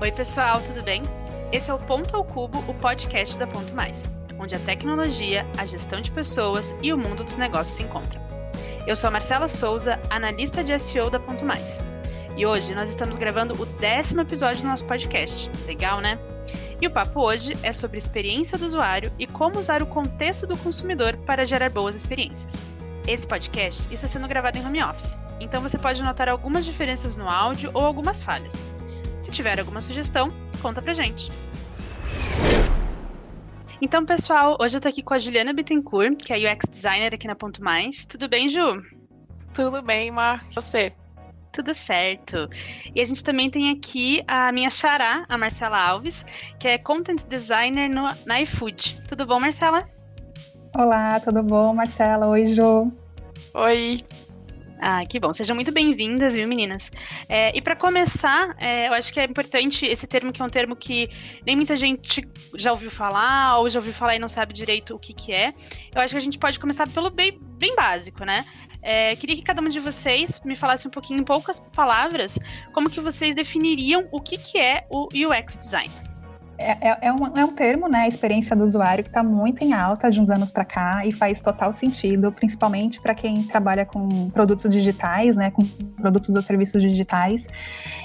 Oi, pessoal, tudo bem? Esse é o Ponto ao Cubo, o podcast da Ponto Mais, onde a tecnologia, a gestão de pessoas e o mundo dos negócios se encontram. Eu sou a Marcela Souza, analista de SEO da Ponto Mais. E hoje nós estamos gravando o décimo episódio do nosso podcast. Legal, né? E o papo hoje é sobre experiência do usuário e como usar o contexto do consumidor para gerar boas experiências. Esse podcast está sendo gravado em home office, então você pode notar algumas diferenças no áudio ou algumas falhas. Se tiver alguma sugestão, conta pra gente. Então, pessoal, hoje eu tô aqui com a Juliana Bittencourt, que é UX designer aqui na Ponto Mais. Tudo bem, Ju? Tudo bem, Mar. Você? Tudo certo. E a gente também tem aqui a minha xará, a Marcela Alves, que é content designer no, na iFood. Tudo bom, Marcela? Olá, tudo bom, Marcela? Oi, Ju. Oi. Ah, que bom. Sejam muito bem-vindas, viu, meninas? É, e para começar, é, eu acho que é importante esse termo, que é um termo que nem muita gente já ouviu falar, ou já ouviu falar e não sabe direito o que, que é. Eu acho que a gente pode começar pelo bem, bem básico, né? É, queria que cada uma de vocês me falasse um pouquinho, em poucas palavras, como que vocês definiriam o que, que é o UX Design. É, é, é, um, é um termo, né, experiência do usuário, que está muito em alta de uns anos para cá e faz total sentido, principalmente para quem trabalha com produtos digitais, né, com produtos ou serviços digitais.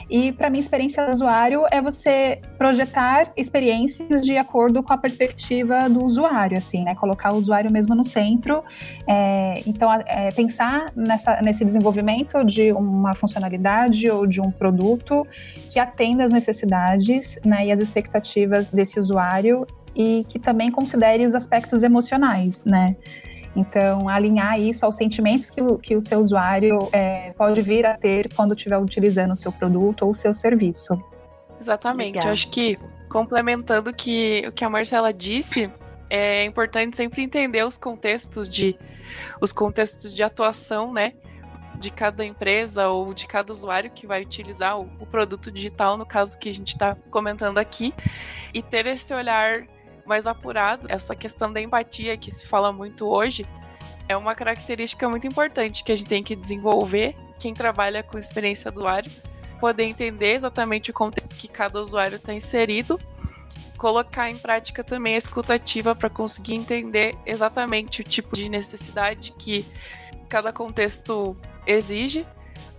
E para mim, experiência do usuário é você projetar experiências de acordo com a perspectiva do usuário, assim, né, colocar o usuário mesmo no centro. É, então, é, pensar nessa, nesse desenvolvimento de uma funcionalidade ou de um produto que atenda às necessidades né, e às expectativas expectativas desse usuário e que também considere os aspectos emocionais, né? Então, alinhar isso aos sentimentos que o, que o seu usuário é, pode vir a ter quando estiver utilizando o seu produto ou o seu serviço. Exatamente. Legal. Eu acho que, complementando que, o que a Marcela disse, é importante sempre entender os contextos de os contextos de atuação, né? De cada empresa ou de cada usuário que vai utilizar o, o produto digital, no caso que a gente está comentando aqui, e ter esse olhar mais apurado, essa questão da empatia que se fala muito hoje, é uma característica muito importante que a gente tem que desenvolver, quem trabalha com experiência do usuário, poder entender exatamente o contexto que cada usuário está inserido, colocar em prática também a escutativa para conseguir entender exatamente o tipo de necessidade que cada contexto exige,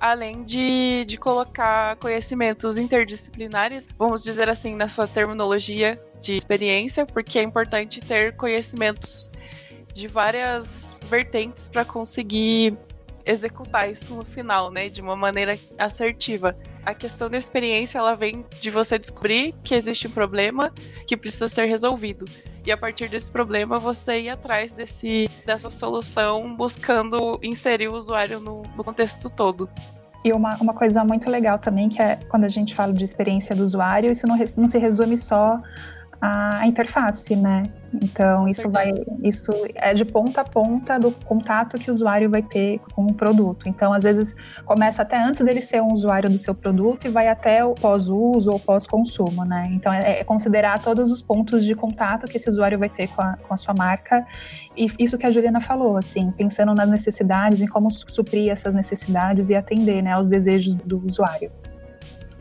além de, de colocar conhecimentos interdisciplinares, vamos dizer assim, nessa terminologia de experiência, porque é importante ter conhecimentos de várias vertentes para conseguir executar isso no final, né, de uma maneira assertiva. A questão da experiência, ela vem de você descobrir que existe um problema que precisa ser resolvido. E a partir desse problema, você ir atrás desse, dessa solução, buscando inserir o usuário no, no contexto todo. E uma, uma coisa muito legal também, que é quando a gente fala de experiência do usuário, isso não, não se resume só à interface, né? Então, isso vai, isso é de ponta a ponta do contato que o usuário vai ter com o produto. Então, às vezes, começa até antes dele ser um usuário do seu produto e vai até o pós-uso ou pós-consumo, né? Então, é, é, considerar todos os pontos de contato que esse usuário vai ter com a, com a sua marca. E isso que a Juliana falou, assim, pensando nas necessidades, em como suprir essas necessidades e atender, né, aos desejos do usuário.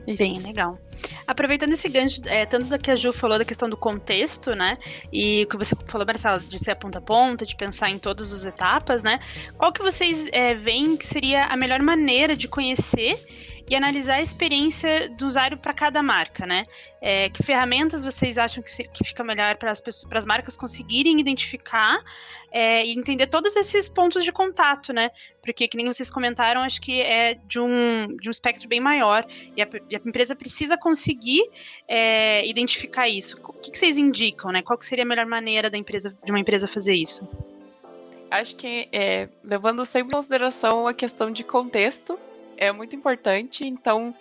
Isso. Bem legal. Aproveitando esse gancho, é, tanto da que a Ju falou da questão do contexto, né? E o que você falou, Marcelo, de ser a ponta a ponta, de pensar em todas as etapas, né? Qual que vocês é, veem que seria a melhor maneira de conhecer e analisar a experiência do usuário para cada marca, né? É, que ferramentas vocês acham que, se, que fica melhor para as marcas conseguirem identificar é, e entender todos esses pontos de contato, né? Porque, que nem vocês comentaram, acho que é de um, de um espectro bem maior e a, e a empresa precisa conseguir é, identificar isso. O que, que, vocês indicam, né? Qual seria a melhor maneira da empresa, de uma empresa fazer isso? Acho que, é, levando sempre em consideração a questão de contexto, é muito importante. Então,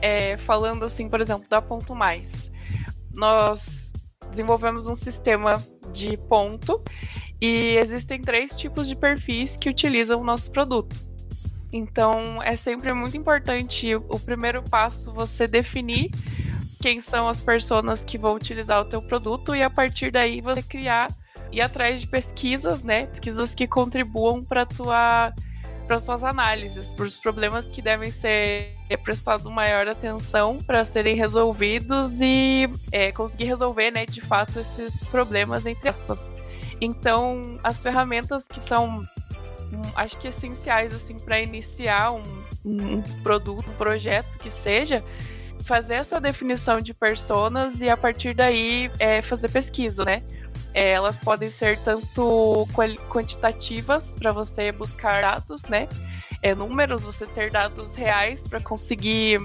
é, falando assim, por exemplo, da Ponto Mais, nós desenvolvemos um sistema de ponto e existem três tipos de perfis que utilizam o nosso produto. Então, é sempre muito importante o primeiro passo você definir quem são as pessoas que vão utilizar o teu produto e a partir daí você criar e atrás de pesquisas, né? Pesquisas que contribuam para tua para suas análises, para os problemas que devem ser prestado maior atenção para serem resolvidos e é, conseguir resolver, né, de fato, esses problemas entre aspas. Então, as ferramentas que são, hum, acho que essenciais assim para iniciar um, um produto, um projeto que seja, fazer essa definição de personas e a partir daí é, fazer pesquisa, né? É, elas podem ser tanto quantitativas para você buscar dados, né? É, números, você ter dados reais para conseguir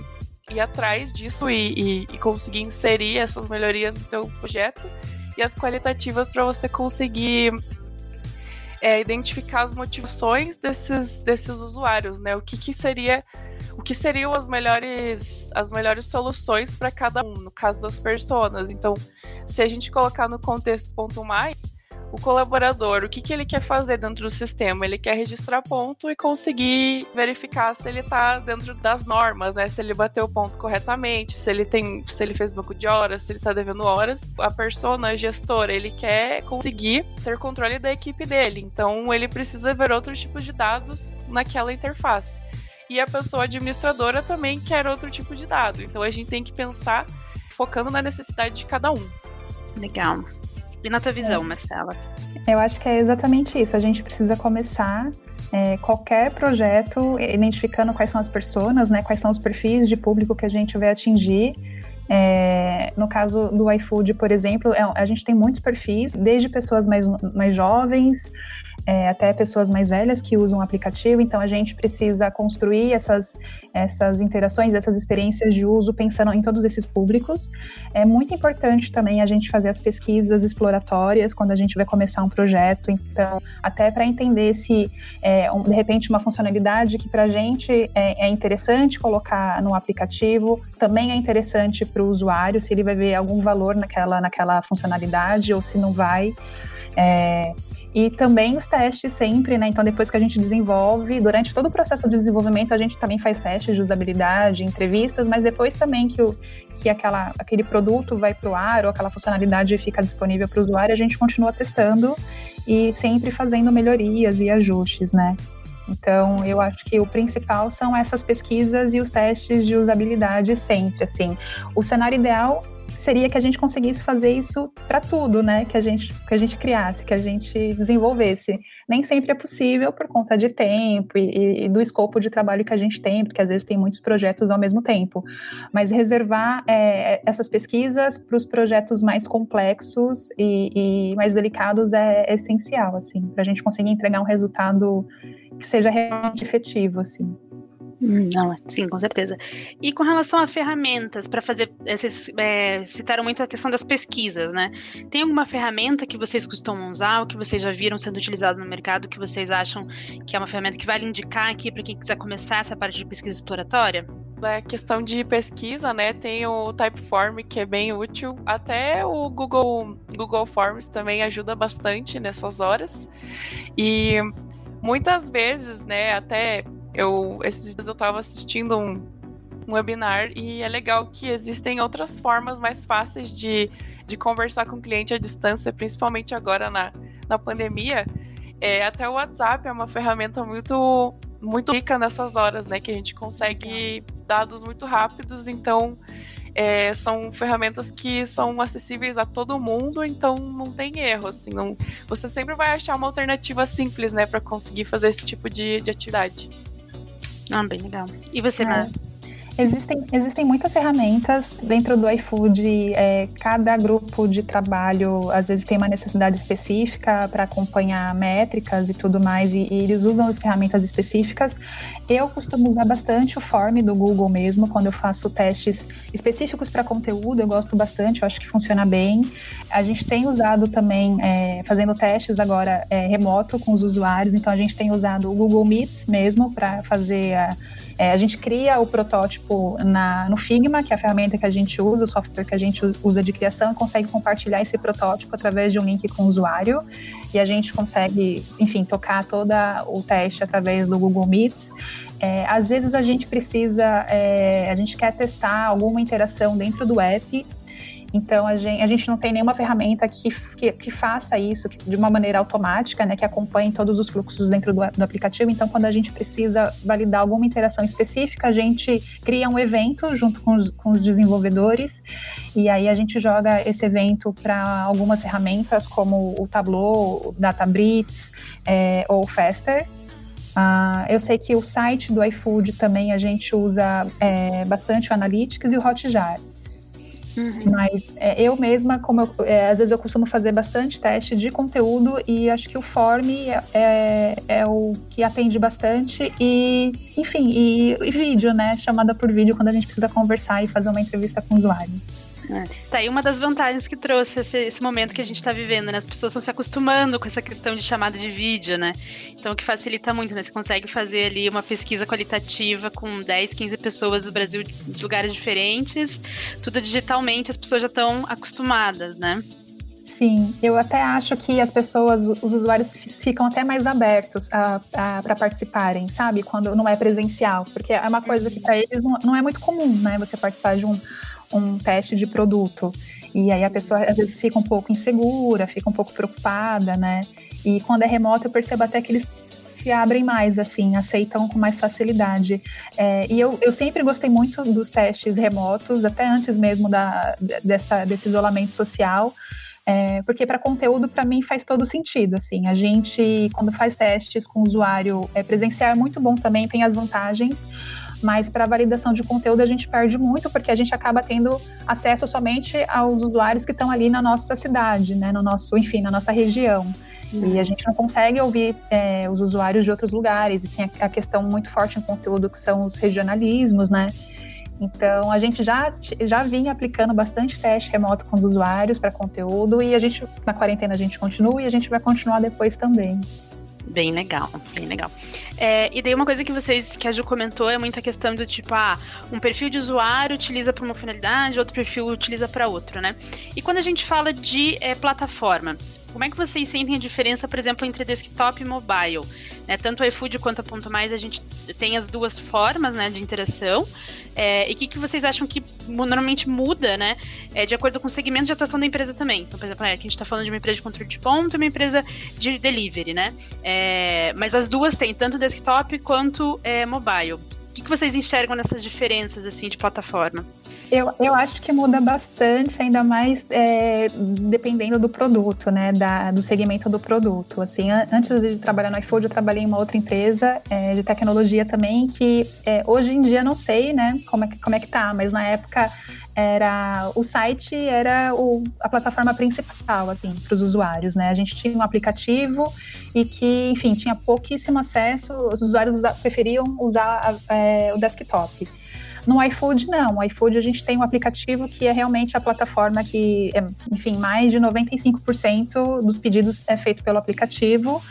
ir atrás disso e, e, e, conseguir inserir essas melhorias no seu projeto e as qualitativas para você conseguir é, identificar as motivações desses, desses usuários, né? O que, que seria o que seriam as melhores as melhores soluções para cada um, no caso das pessoas. Então, se a gente colocar no contexto ponto mais, o colaborador, o que, que ele quer fazer dentro do sistema? Ele quer registrar ponto e conseguir verificar se ele está dentro das normas, né? Se ele bateu o ponto corretamente, se ele tem, se ele fez banco de horas, se ele está devendo horas. A persona, a gestora, ele quer conseguir ter controle da equipe dele. Então ele precisa ver outros tipos de dados naquela interface. E a pessoa administradora também quer outro tipo de dado. Então a gente tem que pensar focando na necessidade de cada um. Legal. E na tua visão, é. Marcela? Eu acho que é exatamente isso. A gente precisa começar é, qualquer projeto identificando quais são as pessoas, né, quais são os perfis de público que a gente vai atingir. É, no caso do iFood, por exemplo, é, a gente tem muitos perfis, desde pessoas mais, mais jovens é, até pessoas mais velhas que usam o aplicativo, então a gente precisa construir essas, essas interações, essas experiências de uso pensando em todos esses públicos. É muito importante também a gente fazer as pesquisas exploratórias quando a gente vai começar um projeto, então, até para entender se, é, um, de repente, uma funcionalidade que para a gente é, é interessante colocar no aplicativo, também é interessante para o usuário, se ele vai ver algum valor naquela, naquela funcionalidade ou se não vai. É, e também os testes sempre, né? Então, depois que a gente desenvolve, durante todo o processo de desenvolvimento, a gente também faz testes de usabilidade, entrevistas, mas depois também que, o, que aquela, aquele produto vai para o ar ou aquela funcionalidade fica disponível para o usuário, a gente continua testando e sempre fazendo melhorias e ajustes, né? Então, eu acho que o principal são essas pesquisas e os testes de usabilidade sempre, assim. O cenário ideal seria que a gente conseguisse fazer isso para tudo, né? Que a gente que a gente criasse, que a gente desenvolvesse. Nem sempre é possível por conta de tempo e, e do escopo de trabalho que a gente tem, porque às vezes tem muitos projetos ao mesmo tempo. Mas reservar é, essas pesquisas para os projetos mais complexos e, e mais delicados é, é essencial, assim, para a gente conseguir entregar um resultado que seja realmente efetivo, assim. Não, sim, com certeza. E com relação a ferramentas para fazer, vocês é, citaram muito a questão das pesquisas, né? Tem alguma ferramenta que vocês costumam usar, ou que vocês já viram sendo utilizado no mercado, que vocês acham que é uma ferramenta que vale indicar aqui para quem quiser começar essa parte de pesquisa exploratória? É questão de pesquisa, né? Tem o Typeform que é bem útil. Até o Google Google Forms também ajuda bastante nessas horas. E muitas vezes, né? Até eu, esses dias eu estava assistindo um, um webinar e é legal que existem outras formas mais fáceis de, de conversar com o cliente à distância, principalmente agora na, na pandemia. É, até o WhatsApp é uma ferramenta muito muito rica nessas horas, né? Que a gente consegue dados muito rápidos, então é, são ferramentas que são acessíveis a todo mundo, então não tem erro, assim, não, você sempre vai achar uma alternativa simples, né, para conseguir fazer esse tipo de, de atividade. Ah, bem legal. E você, é. Mar? Existem, existem muitas ferramentas dentro do iFood. É, cada grupo de trabalho às vezes tem uma necessidade específica para acompanhar métricas e tudo mais, e, e, eles usam as ferramentas específicas. Eu costumo usar bastante o Form do Google mesmo, quando eu faço testes específicos para conteúdo, eu gosto bastante, eu acho que funciona bem. A gente tem usado também, é, fazendo testes agora é, remoto com os usuários, então a gente tem usado o Google Meets mesmo para fazer a é, a gente cria o protótipo na, no Figma, que é a ferramenta que a gente usa, o software que a gente usa de criação, e consegue compartilhar esse protótipo através de um link com o usuário. E a gente consegue, enfim, tocar todo o teste através do Google Meets. É, às vezes a gente precisa, é, a gente quer testar alguma interação dentro do app Então a gente, a gente não tem nenhuma ferramenta que, que, que faça isso que, de uma maneira automática, né, que acompanhe todos os fluxos dentro do, do, aplicativo. Então, quando a gente precisa validar alguma interação específica, a gente cria um evento junto com os, com os desenvolvedores e aí a gente joga esse evento para algumas ferramentas como o Tableau, o Databricks é, ou Faster. Uh, eu sei que o site do iFood também a gente usa é, bastante o Analytics e o Hotjar. Uhum. Mas é, eu mesma, como eu, é, às vezes eu costumo fazer bastante teste de conteúdo e acho que o Form é, é, é o que atende bastante e, enfim, e, e vídeo, né? Chamada por vídeo quando a gente precisa conversar e fazer uma entrevista com o usuário. É. Tá aí uma das vantagens que trouxe esse, esse momento que a gente está vivendo, né? As pessoas estão se acostumando com essa questão de chamada de vídeo, né? Então, o que facilita muito, né? Você consegue fazer ali uma pesquisa qualitativa com 10, 15 pessoas do Brasil de lugares diferentes, tudo digitalmente, as pessoas já estão acostumadas, né? Sim, eu até acho que as pessoas, os usuários ficam até mais abertos para participarem, sabe? Quando não é presencial, porque é uma coisa que para eles não, não é muito comum, né? Você participar de um um teste de produto. E aí a pessoa às vezes fica um pouco insegura, fica um pouco preocupada, né? E quando é remoto, eu percebo até que eles se abrem mais, assim, aceitam com mais facilidade. É, e eu, eu sempre gostei muito dos testes remotos, até antes mesmo da, dessa, desse isolamento social. É, porque para conteúdo, para mim, faz todo sentido. Assim, a gente, quando faz testes com usuário é, presencial, é muito bom também, tem as vantagens, mas para validação de conteúdo a gente perde muito porque a gente acaba tendo acesso somente aos usuários que estão ali na nossa cidade, né, no nosso, enfim, na nossa região. E a gente não consegue ouvir é, os usuários de outros lugares. E tem a questão muito forte em conteúdo que são os regionalismos, né? Então, a gente já, já vinha aplicando bastante teste remoto com os usuários para conteúdo e a gente, na quarentena, a gente continua e a gente vai continuar depois também. Bem legal, bem legal. É, e daí uma coisa que vocês, que a Ju comentou, é muito a questão do tipo, ah, um perfil de usuário utiliza para uma finalidade, outro perfil utiliza para outro, né? E quando a gente fala de é, plataforma, como é que vocês sentem a diferença, por exemplo, entre desktop e mobile? Né, tanto o iFood quanto a Ponto Mais, a gente tem as duas formas né, de interação. É, e o que, que vocês acham que normalmente muda, né? É, de acordo com o segmento de atuação da empresa também. Então, por exemplo, é, aqui a gente está falando de uma empresa de controle de ponto e uma empresa de delivery, né? É, mas as duas têm tanto desktop quanto é, mobile. O que, que vocês enxergam nessas diferenças assim de plataforma? Eu, eu acho que muda bastante, ainda mais é, dependendo do produto, né? Da, do segmento do produto. Assim, an antes de trabalhar no iFood, eu trabalhei em uma outra empresa é, de tecnologia também, que é, hoje em dia não sei, né, como é, como é que tá, mas na época era o site era o, a plataforma principal assim para os usuários né a gente tinha um aplicativo e que enfim tinha pouquíssimo acesso os usuários preferiam usar é, o desktop no iFood, não. No iFood, a gente tem um aplicativo que é realmente a plataforma que, é, enfim, mais de 95% dos pedidos é feito pelo aplicativo.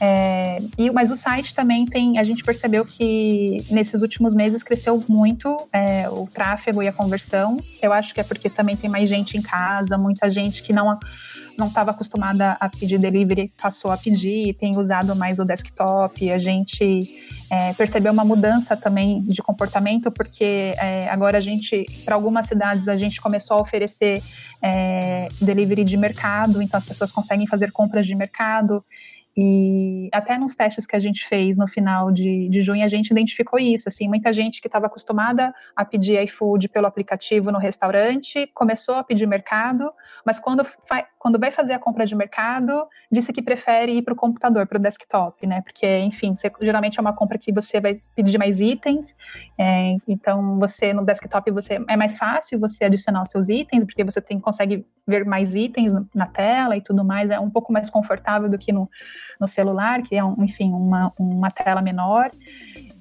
É, e, mas o site também tem, a gente percebeu que nesses últimos meses cresceu muito é, o tráfego e a conversão. Eu acho que é porque também tem mais gente em casa, muita gente que não não estava acostumada a pedir delivery passou a pedir, tem usado mais o desktop. A gente é, percebeu uma mudança também de comportamento, porque é, agora a gente, para algumas cidades, a gente começou a oferecer é, delivery de mercado, então as pessoas conseguem fazer compras de mercado. E até nos testes que a gente fez no final de, de junho, a gente identificou isso. Assim, muita gente que estava acostumada a pedir iFood pelo aplicativo no restaurante começou a pedir mercado, mas quando, quando vai fazer a compra de mercado, disse que prefere ir para o computador, para o desktop, né? Porque, enfim, você, geralmente é uma compra que você vai pedir mais itens, é, então você no desktop você é mais fácil você adicionar os seus itens, porque você tem, consegue ver mais itens na tela e tudo mais, é um pouco mais confortável do que no no celular, que é, um, enfim, uma, uma tela menor.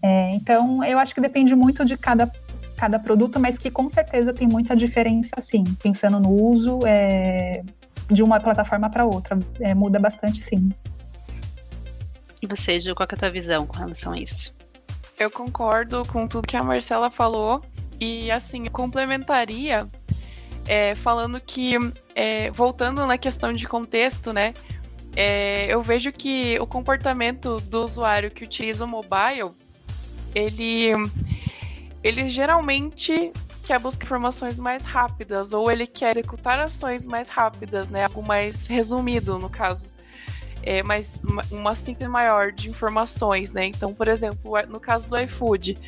É, então, eu acho que depende muito de cada, cada produto, mas que com certeza tem muita diferença, sim. Pensando no uso é, de uma plataforma para outra, é, muda bastante, sim. E você, Ju, qual é a tua visão com relação a isso? Eu concordo com tudo que a Marcela falou e, assim, complementaria é, falando que, é, voltando na questão de contexto, né? É, eu vejo que o comportamento do usuário que utiliza o mobile, ele, ele geralmente quer buscar informações mais rápidas ou ele quer executar ações mais rápidas, né? Algo mais resumido, no caso. É, mais, uma síntese maior de informações, né? Então, por exemplo, no caso do iFood,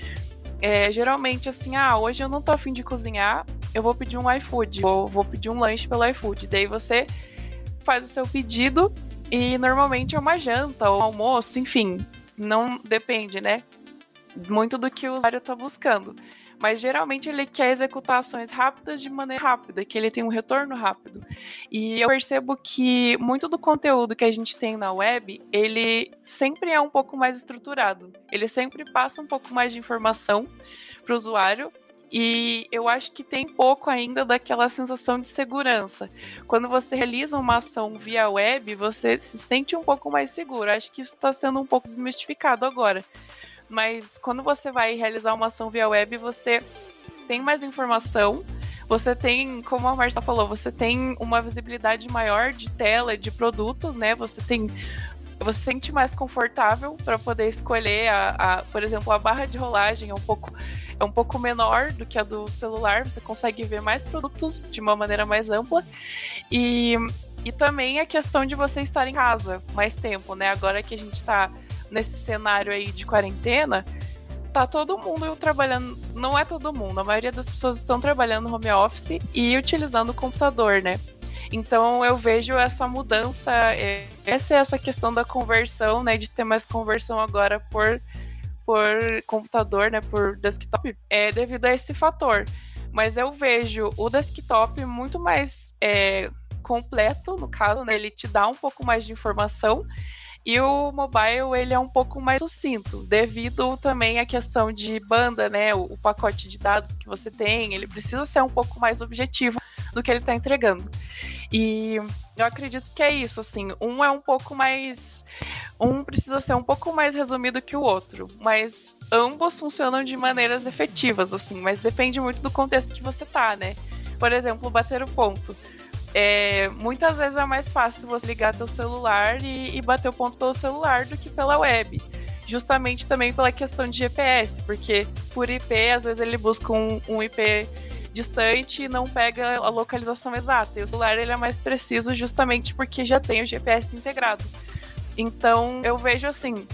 é, geralmente assim, ah, hoje eu não tô afim de cozinhar, eu vou pedir um iFood, vou, vou pedir um lanche pelo iFood. Daí você faz o seu pedido e normalmente é uma janta ou um almoço, enfim, não depende, né? Muito do que o usuário está buscando mas geralmente ele quer executar ações rápidas de maneira rápida, que ele tem um retorno rápido. E eu percebo que muito do conteúdo que a gente tem na web, ele sempre é um pouco mais estruturado. Ele sempre passa um pouco mais de informação para o usuário e eu acho que tem pouco ainda daquela sensação de segurança. Quando você realiza uma ação via web, você se sente um pouco mais seguro. Acho que isso está sendo um pouco desmistificado agora mas quando você vai realizar uma ação via web, você tem mais informação, você tem, como a Marcia falou, você tem uma visibilidade maior de tela, de produtos, né? Você tem você se sente mais confortável para poder escolher a, a, por exemplo, a barra de rolagem é um pouco é um pouco menor do que a do celular, você consegue ver mais produtos de uma maneira mais ampla. E, e também a questão de você estar em casa mais tempo, né? Agora que a gente está nesse cenário aí de quarentena, tá todo mundo trabalhando. Não é todo mundo, a maioria das pessoas estão trabalhando home office e utilizando o computador, né? Então eu vejo essa mudança, é, essa é essa questão da conversão, né? De ter mais conversão agora por, por computador, né? Por desktop, é devido a esse fator. Mas eu vejo o desktop muito mais é, completo, no caso, né? Ele te dá um pouco mais de informação e o mobile ele é um pouco mais sucinto, devido também à questão de banda, né? O, o pacote de dados que você tem, ele precisa ser um pouco mais objetivo do que ele está entregando. E eu acredito que é isso, assim, um é um pouco mais. Um precisa ser um pouco mais resumido que o outro, mas ambos funcionam de maneiras efetivas, assim, mas depende muito do contexto que você tá, né? Por exemplo, bater o ponto é, muitas vezes é mais fácil você ligar teu celular e, e bater o ponto pelo celular do que pela web. Justamente também pela questão de GPS, porque por IP, às vezes ele busca um, um IP distante e não pega a localização exata. E o celular ele é mais preciso justamente porque já tem o GPS integrado. Então eu vejo assim,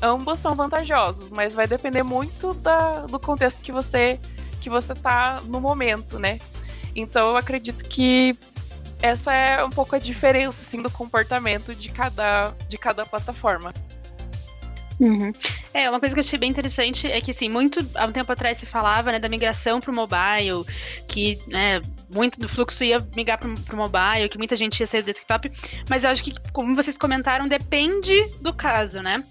ambos são vantajosos, mas vai depender muito da, do contexto que você que você tá no momento, né? Então eu acredito que essa é um pouco a diferença assim, do comportamento de cada, de cada plataforma. Uhum. É, uma coisa que eu achei bem interessante é que, assim, muito há um tempo atrás se falava né, da migração para o mobile, que né, muito do fluxo ia migrar para o mobile, que muita gente ia ser desktop, mas eu acho que, como vocês comentaram, depende do caso, né?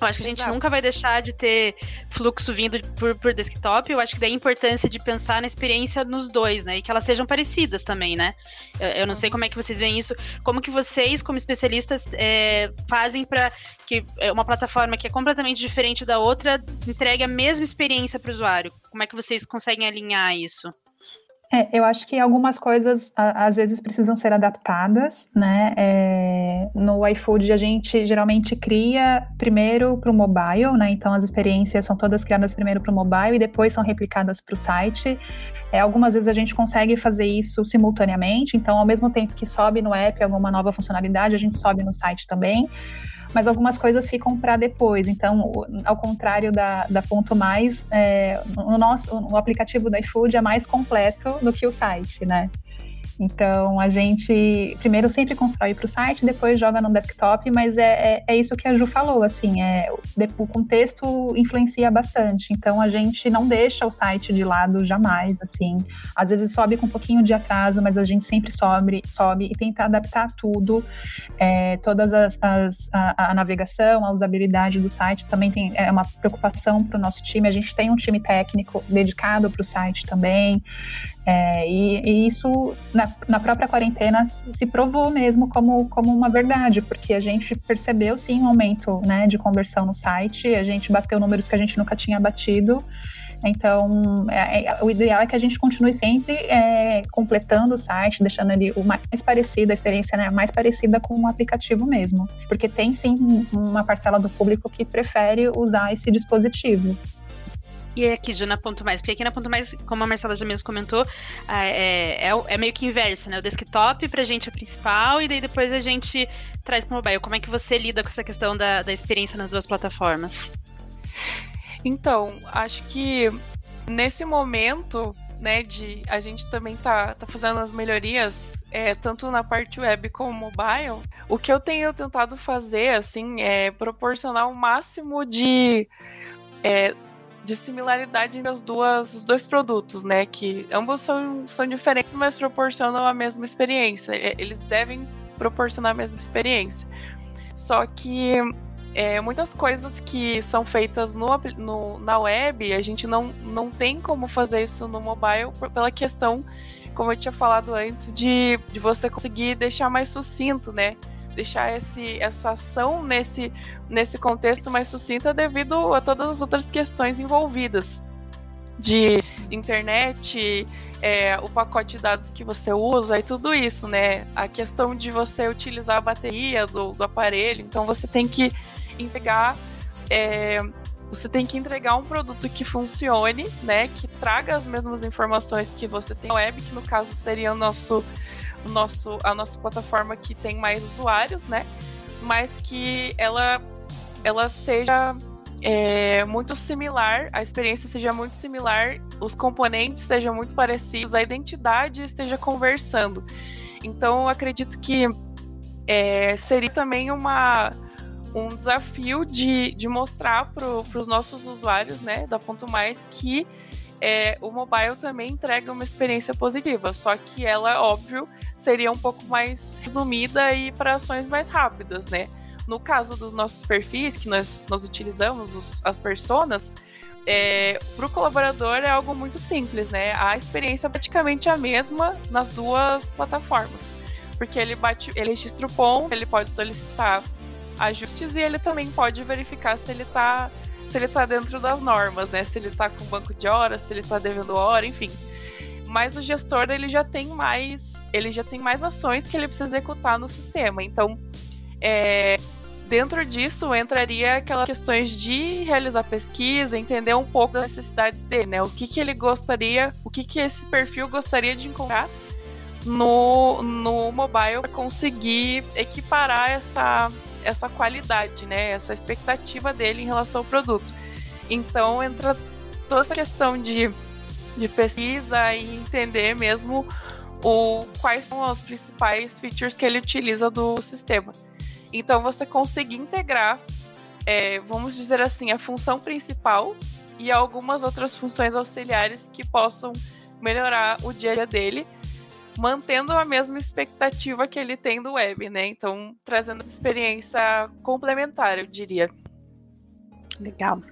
Eu acho que a gente Exato. nunca vai deixar de ter fluxo vindo por, por desktop. Eu acho que daí a importância de pensar na experiência nos dois, né? E que elas sejam parecidas também, né? Eu, eu não sei como é que vocês veem isso. Como que vocês, como especialistas, é, fazem para que é, uma plataforma que é completamente diferente da outra entregue a mesma experiência para o usuário? Como é que vocês conseguem alinhar isso? É, eu acho que algumas coisas a, às vezes precisam ser adaptadas, né? É, no iFood a gente geralmente cria primeiro para o mobile, né? Então as experiências são todas criadas primeiro para o mobile e depois são replicadas para o site. É, algumas vezes a gente consegue fazer isso simultaneamente, então ao mesmo tempo que sobe no app alguma nova funcionalidade, a gente sobe no site também mas algumas coisas ficam para depois. Então, ao contrário da, da Ponto Mais, é, o nosso o aplicativo do iFood é mais completo do que o site, né? Então a gente primeiro sempre constrói para o site, depois joga no desktop, mas é, é, é, isso que a Ju falou, assim, é, o contexto influencia bastante. Então a gente não deixa o site de lado jamais, assim. Às vezes sobe com um pouquinho de atraso, mas a gente sempre sobe, sobe e tenta adaptar tudo, é, todas as, as a, a, navegação, a usabilidade do site também tem é uma preocupação para o nosso time. A gente tem um time técnico dedicado para o site também. É, e, e, isso, na, na, própria quarentena, se provou mesmo como, como uma verdade, porque a gente percebeu sim um aumento né, de conversão no site, a gente bateu números que a gente nunca tinha batido. Então, é, é, o ideal é que a gente continue sempre é, completando o site, deixando ele o mais parecido, a experiência né, mais parecida com o aplicativo mesmo. Porque tem sim uma parcela do público que prefere usar esse dispositivo. E aqui, Ju, na Ponto Mais, porque aqui na Ponto Mais, como a Marcela já mesmo comentou, é, é, é meio que inverso, né? O desktop pra gente é principal e daí depois a gente traz pro mobile. Como é que você lida com essa questão da, da experiência nas duas plataformas? Então, acho que nesse momento, né, de a gente também tá, tá fazendo as melhorias, é, tanto na parte web como mobile, o que eu tenho tentado fazer, assim, é proporcionar o máximo de. É, de similaridade entre as duas, os dois produtos, né? Que ambos são, são diferentes, mas proporcionam a mesma experiência. Eles devem proporcionar a mesma experiência. Só que é, muitas coisas que são feitas no, no, na web, a gente não, não tem como fazer isso no mobile pela questão, como eu tinha falado antes, de, de você conseguir deixar mais sucinto, né? Deixar esse, essa ação nesse, nesse contexto mais sucinta devido a todas as outras questões envolvidas de internet, é, o pacote de dados que você usa e tudo isso, né? A questão de você utilizar a bateria do, do aparelho, então você tem que entregar. É, você tem que entregar um produto que funcione, né? Que traga as mesmas informações que você tem na web, que no caso seria o nosso, nosso, a nossa plataforma que tem mais usuários, né? Mas que ela, ela seja é, muito similar, a experiência seja muito similar, os componentes sejam muito parecidos, a identidade esteja conversando. Então, eu acredito que é, seria também uma um desafio de, de mostrar para os nossos usuários, né, da Ponto Mais, que é, o mobile também entrega uma experiência positiva, só que ela, óbvio, seria um pouco mais resumida e para ações mais rápidas, né? No caso dos nossos perfis, que nós, nós utilizamos, os, as personas, é, para o colaborador é algo muito simples, né? A experiência é praticamente a mesma nas duas plataformas. Porque ele bate, ele registra o ponto, ele pode solicitar ajustes e ele também pode verificar se ele está se ele tá dentro das normas, né? Se ele está com banco de horas, se ele está devendo hora, enfim. Mas o gestor ele já tem mais, ele já tem mais ações que ele precisa executar no sistema. Então, é, dentro disso entraria aquelas questões de realizar pesquisa, entender um pouco das necessidades dele, né? O que, que ele gostaria, o que, que esse perfil gostaria de encontrar no, no mobile para conseguir equiparar essa essa qualidade, né? Essa expectativa dele em relação ao produto. Então entra toda essa questão de, de pesquisa e entender mesmo o, quais são os principais features que ele utiliza do sistema. Então você conseguir integrar, é, vamos dizer assim, a função principal e algumas outras funções auxiliares que possam melhorar o dia a dia dele mantendo a mesma expectativa que ele tem do web, né? Então, trazendo essa experiência complementar, eu diria. Legal.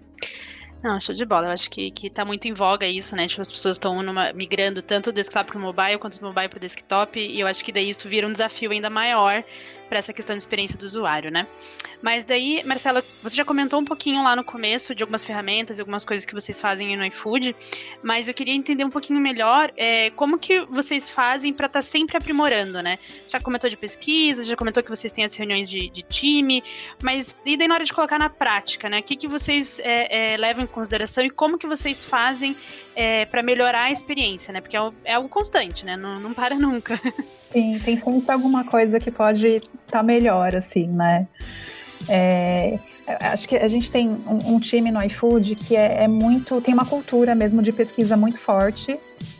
Não, show de bola. Eu acho que, que tá muito em voga isso, né? Tipo, as pessoas estão migrando tanto do desktop para o mobile quanto do mobile para o desktop, e eu acho que daí isso vira um desafio ainda maior para essa questão de experiência do usuário, né? Mas daí, Marcela, você já comentou um pouquinho lá no começo de algumas ferramentas algumas coisas que vocês fazem no iFood, mas eu queria entender um pouquinho melhor é, como que vocês fazem para estar tá sempre aprimorando, né? Já comentou de pesquisa, já comentou que vocês têm as reuniões de, de time, mas e daí na hora de colocar na prática, né? O que, que vocês é, é, levam em consideração e como que vocês fazem é, para melhorar a experiência, né? Porque é, é algo constante, né? Não, não para nunca. Sim, tem sempre alguma coisa que pode estar tá melhor, assim, né? É, acho que a gente tem um, um time no iFood que é, é, muito. tem uma cultura mesmo de pesquisa muito forte,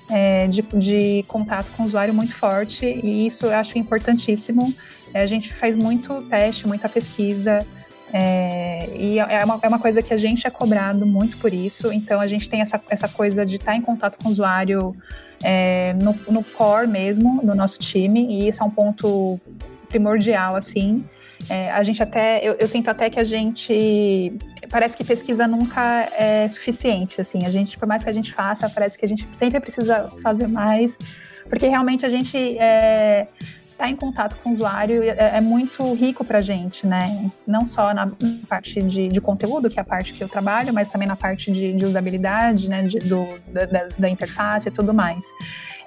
é, de, de, contato com o usuário muito forte, e isso eu acho importantíssimo. É, a gente faz muito teste, muita pesquisa. É, e é uma, é uma coisa que a gente é cobrado muito por isso, então a gente tem essa, essa coisa de estar tá em contato com o usuário é, no, no core mesmo, no nosso time, e isso é um ponto primordial, assim. É, a gente até, eu, eu, sinto até que a gente, parece que pesquisa nunca é suficiente, assim, a gente, por mais que a gente faça, parece que a gente sempre precisa fazer mais, porque realmente a gente é, tá em contato com o usuário é, é muito rico para a gente, né? Não só na parte de, de, conteúdo, que é a parte que eu trabalho, mas também na parte de, de usabilidade, né? De, do, da, da, interface e tudo mais.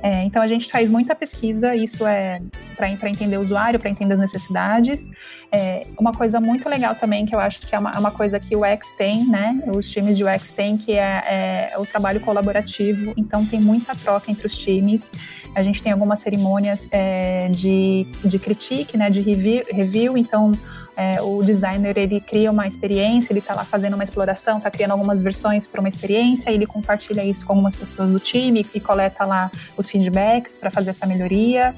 É, então a gente faz muita pesquisa, isso é para entender o usuário, para entender as necessidades. É, uma coisa muito legal também, que eu acho que é uma, é uma coisa que o X tem, né? Os times de UX têm, que é, é o trabalho colaborativo. Então tem muita troca entre os times. A gente tem algumas cerimônias é, de, de critique, né? De review, review então é, o designer ele cria uma experiência, ele está lá fazendo uma exploração, está criando algumas versões para uma experiência, ele compartilha isso com algumas pessoas do time e coleta lá os feedbacks para fazer essa melhoria.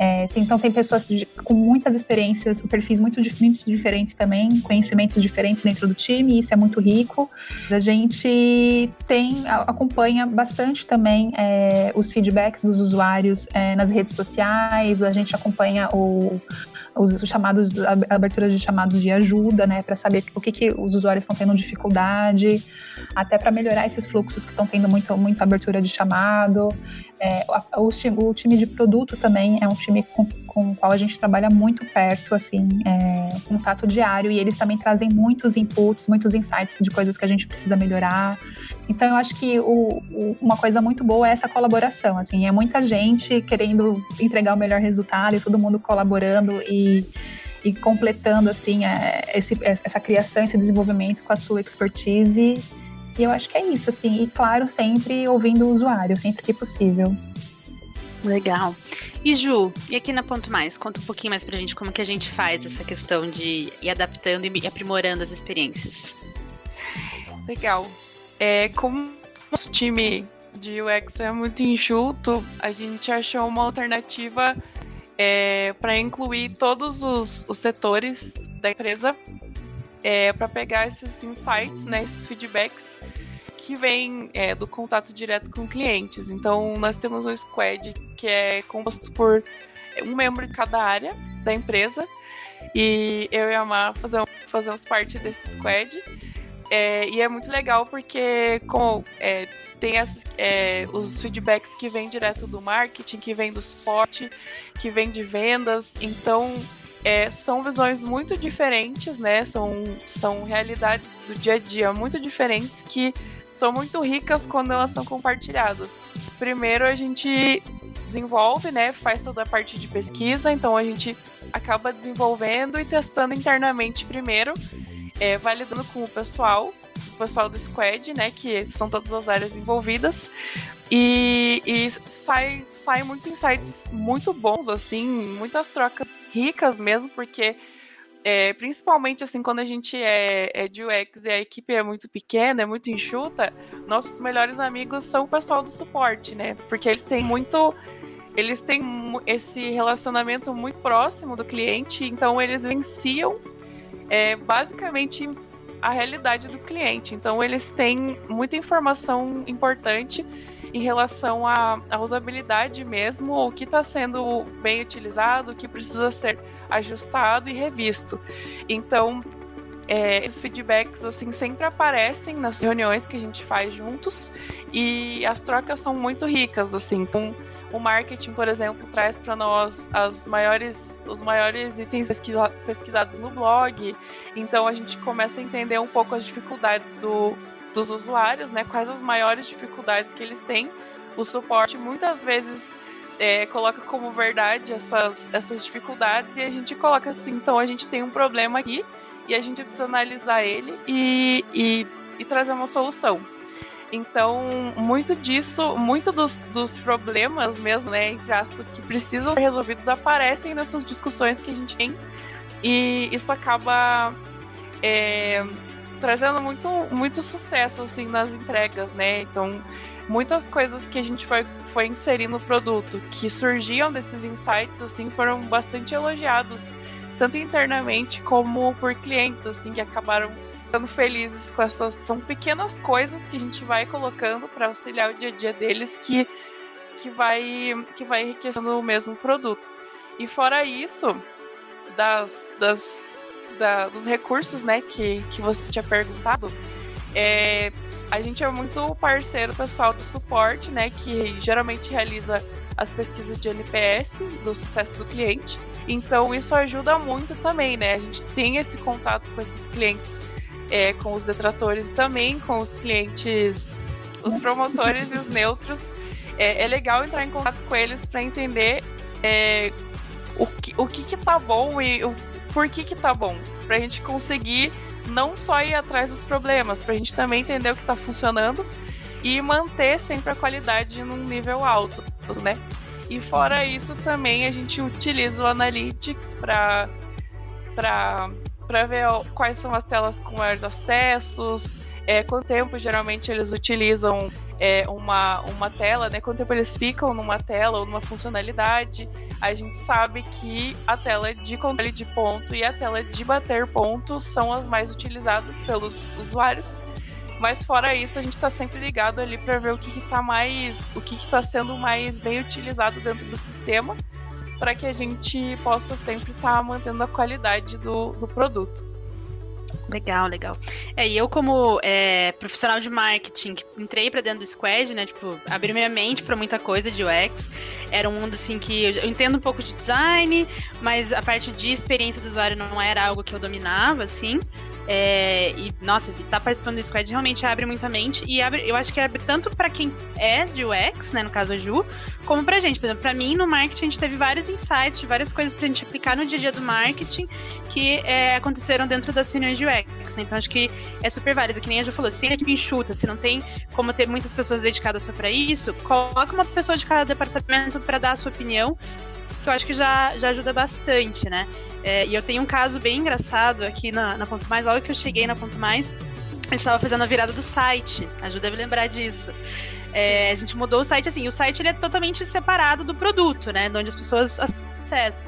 É, então tem pessoas de, com muitas experiências, perfis muito, muito diferentes também, conhecimentos diferentes dentro do time, isso é muito rico. A gente tem acompanha bastante também é, os feedbacks dos usuários é, nas redes sociais, a gente acompanha o os chamados, a abertura de chamados de ajuda, né, para saber o que, que os usuários estão tendo dificuldade, até para melhorar esses fluxos que estão tendo muito, muito abertura de chamado. É, o, o, time de produto também é um time com, com o qual a gente trabalha muito perto, assim, é, contato diário, e eles também trazem muitos inputs, muitos insights de coisas que a gente precisa melhorar. Então, eu acho que o, o, uma coisa muito boa é essa colaboração, assim, é muita gente querendo entregar o melhor resultado e todo mundo colaborando e, e completando, assim, é, esse, essa criação, esse desenvolvimento com a sua expertise. E eu acho que é isso, assim, e claro, sempre ouvindo o usuário, sempre que possível. Legal. E Ju, e aqui na Ponto Mais, conta um pouquinho mais pra gente como que a gente faz essa questão de ir adaptando e aprimorando as experiências. Legal. É, como nosso time de UX é muito enxuto, a gente achou uma alternativa é, para incluir todos os, os, setores da empresa é, para pegar esses insights, né, esses feedbacks que vêm é, do contato direto com clientes. Então, nós temos um squad que é composto por um membro de cada área da empresa e eu e a Mar fazemos, fazemos parte desse squad. É, e é muito legal porque com, é, tem as, é, os feedbacks que vêm direto do marketing, que vem do suporte, que vem de vendas. Então, é, são visões muito diferentes, né? São, são realidades do dia a dia muito diferentes que são muito ricas quando elas são compartilhadas. Primeiro, a gente desenvolve, né? Faz toda a parte de pesquisa, então a gente acaba desenvolvendo e testando internamente primeiro é, validando com o pessoal, o pessoal do squad, né, que são todas as áreas envolvidas, e, e sai, sai muitos insights muito bons, assim, muitas trocas ricas mesmo, porque é, principalmente assim, quando a gente é, é de UX e a equipe é muito pequena, é muito enxuta, nossos melhores amigos são o pessoal do suporte, né? Porque eles têm muito. Eles têm esse relacionamento muito próximo do cliente, então eles venciam é basicamente a realidade do cliente. Então, eles têm muita informação importante em relação à, à usabilidade mesmo, o que está sendo bem utilizado, o que precisa ser ajustado e revisto. Então, é, esses feedbacks assim sempre aparecem nas reuniões que a gente faz juntos e as trocas são muito ricas assim. Então, o marketing, por exemplo, traz para nós as maiores, os maiores itens pesquisados no blog. Então a gente começa a entender um pouco as dificuldades do, dos usuários, né? Quais as maiores dificuldades que eles têm. O suporte muitas vezes é, coloca como verdade essas, essas dificuldades e a gente coloca assim, então a gente tem um problema aqui e a gente precisa analisar ele e, e, e trazer uma solução. Então, muito disso, muito dos, dos problemas mesmo, né, entre aspas, que precisam ser resolvidos aparecem nessas discussões que a gente tem. E isso acaba é, trazendo muito, muito sucesso, assim, nas entregas, né? Então, muitas coisas que a gente foi, foi inserir no produto, que surgiam desses insights, assim, foram bastante elogiados, tanto internamente como por clientes, assim, que acabaram ficando felizes com essas. São pequenas coisas que a gente vai colocando para auxiliar o dia a dia deles que, que, vai, que vai enriquecendo o mesmo produto. E fora isso, das, das, da, dos recursos né, que, que você tinha perguntado, é, a gente é muito parceiro pessoal do suporte, né, que geralmente realiza as pesquisas de NPS do sucesso do cliente. Então isso ajuda muito também, né? A gente tem esse contato com esses clientes é, com os detratores e também com os clientes, os promotores e os neutros. é, é legal entrar em contato com eles para entender é, o, que, o que que tá bom e o por que que tá bom. Pra gente conseguir não só ir atrás dos problemas, pra gente também entender o que tá funcionando e manter sempre a qualidade num nível alto, né? E fora isso, também a gente utiliza o Analytics para para ver quais são as telas com maiores acessos, é, quanto tempo geralmente eles utilizam é, uma, uma tela, né? Quanto tempo eles ficam numa tela ou numa funcionalidade. A gente sabe que a tela de controle de ponto e a tela de bater ponto são as mais utilizadas pelos usuários. Mas fora isso, a gente está sempre ligado ali para ver o que está mais, o que está sendo mais bem utilizado dentro do sistema, para que a gente possa sempre estar tá mantendo a qualidade do, do produto. Legal, legal. É, e eu como é, profissional de marketing, entrei para dentro do Squad, né, tipo, abri minha mente para muita coisa de UX. Era um mundo assim que eu, eu entendo um pouco de design, mas a parte de experiência do usuário não era algo que eu dominava, assim. É, e, nossa, tá participando do Squad realmente abre muita mente. E abre, eu acho que abre tanto para quem é de UX, né, no caso a Ju, como pra gente. Por exemplo, pra mim, no marketing, a gente teve vários insights, várias coisas pra gente aplicar no dia a dia do marketing que é, aconteceram dentro das reuniões de UX, né? Então, acho que é super válido. Que nem a Ju falou, se tem equipe enxuta, se não tem como ter muitas pessoas dedicadas só pra isso, coloca uma pessoa de cada departamento para dar a sua opinião que eu acho que já, já ajuda bastante, né? É, e eu tenho um caso bem engraçado aqui na, na Ponto Mais, logo que eu cheguei na Ponto Mais, a gente estava fazendo a virada do site, a me lembrar disso. É, a gente mudou o site assim, o site ele é totalmente separado do produto, né? De onde as pessoas acessam.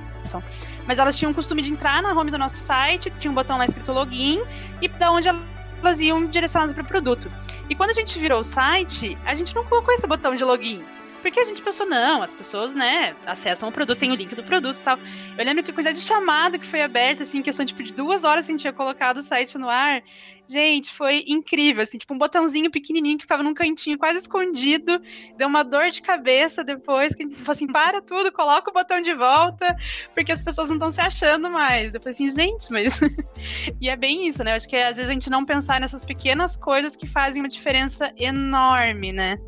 Mas elas tinham o costume de entrar na home do nosso site, tinha um botão lá escrito login, e da onde elas iam direcionadas para o produto. E quando a gente virou o site, a gente não colocou esse botão de login. Porque a gente pensou, não, as pessoas, né, acessam o produto, tem o link do produto e tal. Eu lembro que a quantidade de chamada que foi aberta, assim, em questão tipo, de duas horas a gente tinha colocado o site no ar. Gente, foi incrível, assim, tipo um botãozinho pequenininho que ficava num cantinho quase escondido. Deu uma dor de cabeça depois, que a gente falou assim, para tudo, coloca o botão de volta, porque as pessoas não estão se achando mais. Depois assim, gente, mas... e é bem isso, né? Eu acho que às vezes a gente não pensar nessas pequenas coisas que fazem uma diferença enorme, né?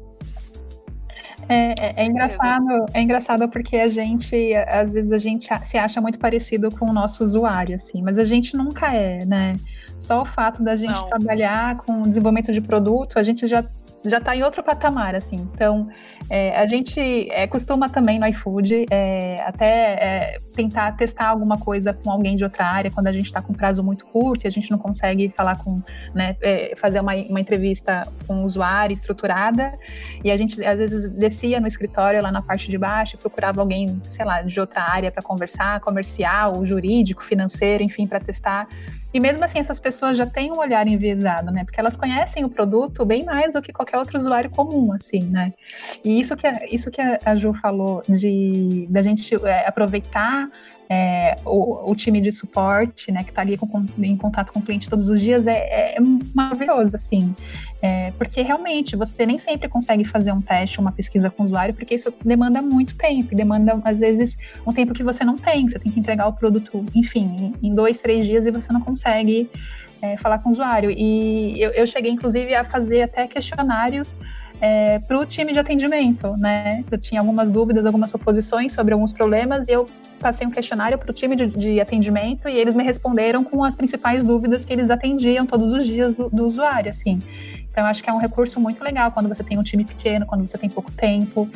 É, é, é, engraçado, é engraçado porque a gente, às vezes, a gente se acha muito parecido com o nosso usuário, assim, mas a gente nunca é, né? Só o fato da gente Não. trabalhar com desenvolvimento de produto, a gente já já está em outro patamar, assim. Então, é, a gente é, costuma também no iFood é, até é, tentar testar alguma coisa com alguém de outra área quando a gente está com prazo muito curto e a gente não consegue falar com, né, é, fazer uma, uma entrevista com o usuário estruturada. E a gente às vezes descia no escritório lá na parte de baixo e procurava alguém, sei lá, de outra área para conversar, comercial, jurídico, financeiro, enfim, para testar. E mesmo assim, essas pessoas já têm um olhar enviesado, né? Porque elas conhecem o produto bem mais do que qualquer outro usuário comum, assim, né? E isso que, isso que a Ju falou de da gente é, aproveitar é, o, o, time de suporte, né, que está ali com, em contato com o cliente todos os dias, é, é maravilhoso, assim. É, porque realmente você nem sempre consegue fazer um teste, uma pesquisa com o usuário, porque isso demanda muito tempo, demanda, às vezes, um tempo que você não tem. Você tem que entregar o produto, enfim, em dois, três dias e você não consegue é, falar com o usuário. E eu, eu cheguei, inclusive, a fazer até questionários é, para o time de atendimento, né? Eu tinha algumas dúvidas, algumas suposições sobre alguns problemas e eu passei um questionário para o time de, de, atendimento e eles me responderam com as principais dúvidas que eles atendiam todos os dias do, do usuário, assim. Então, acho que é um recurso muito legal quando você tem um time pequeno, quando você tem pouco tempo.